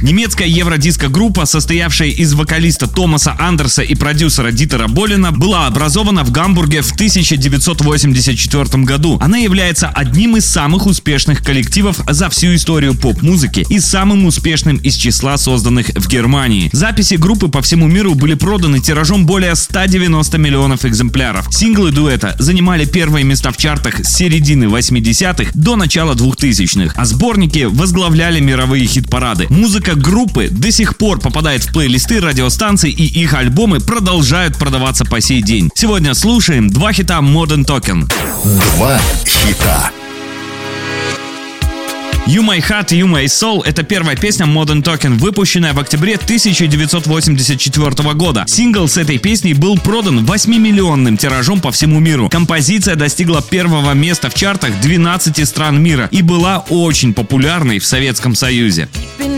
Немецкая евродиско-группа, состоявшая из вокалиста Томаса Андерса и продюсера Дитера Болина, была образована в Гамбурге в 1984 году. Она является одним из самых успешных коллективов за всю историю поп-музыки и самым успешным из числа созданных в Германии. Записи группы по всему миру были проданы тиражом более 190 миллионов экземпляров. Синглы дуэта занимали первые места в чартах с середины 80-х до начала 2000-х, а сборники возглавляли мировые хит-парады. Музыка Музыка группы до сих пор попадает в плейлисты радиостанций и их альбомы продолжают продаваться по сей день. Сегодня слушаем два хита Modern Token. Два хита. You My Heart, You My Soul — это первая песня Modern Token, выпущенная в октябре 1984 года. Сингл с этой песней был продан 8-миллионным тиражом по всему миру. Композиция достигла первого места в чартах 12 стран мира и была очень популярной в Советском Союзе. You're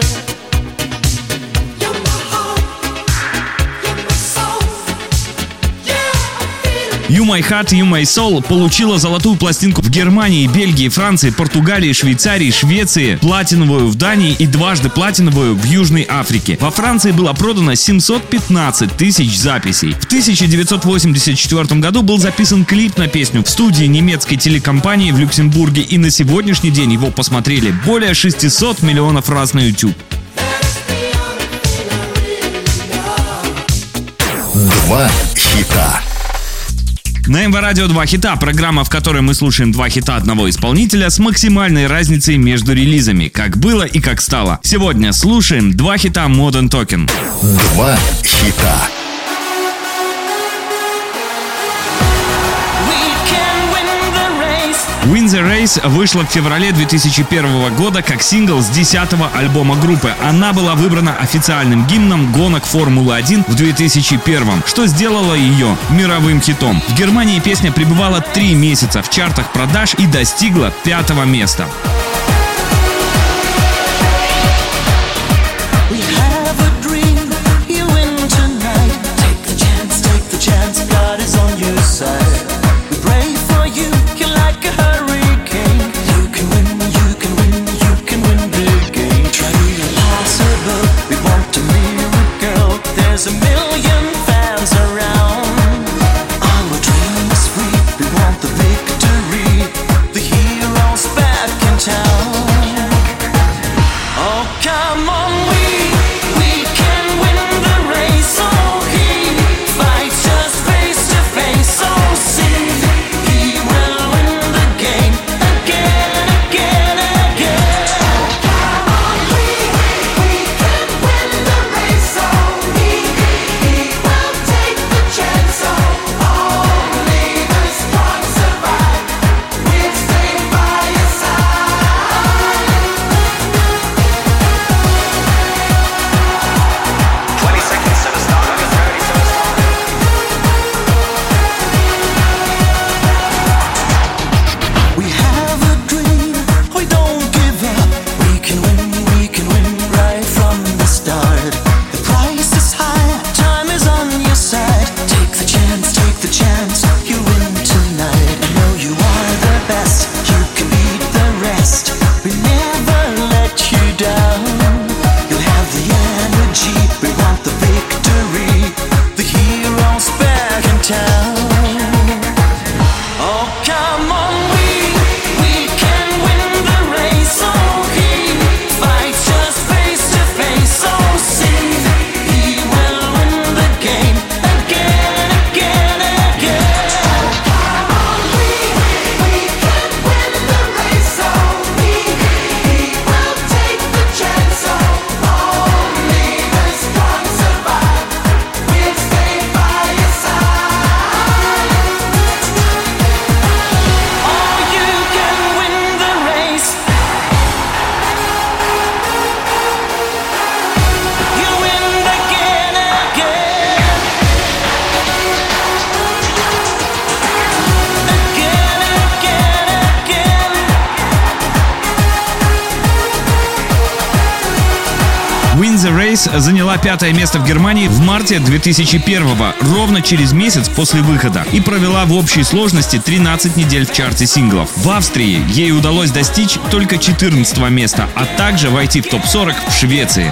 You My Heart, You My Soul получила золотую пластинку в Германии, Бельгии, Франции, Португалии, Швейцарии, Швеции, платиновую в Дании и дважды платиновую в Южной Африке. Во Франции было продано 715 тысяч записей. В 1984 году был записан клип на песню в студии немецкой телекомпании в Люксембурге и на сегодняшний день его посмотрели более 600 миллионов раз на YouTube. Два хита. На МВ Радио 2 хита, программа, в которой мы слушаем два хита одного исполнителя с максимальной разницей между релизами, как было и как стало. Сегодня слушаем два хита Modern Token. Два хита. Win the Race вышла в феврале 2001 года как сингл с 10-го альбома группы. Она была выбрана официальным гимном гонок Формулы-1 в 2001, что сделало ее мировым хитом. В Германии песня пребывала три месяца в чартах продаж и достигла пятого места. The Race заняла пятое место в Германии в марте 2001-го, ровно через месяц после выхода, и провела в общей сложности 13 недель в чарте синглов. В Австрии ей удалось достичь только 14 места, а также войти в топ-40 в Швеции.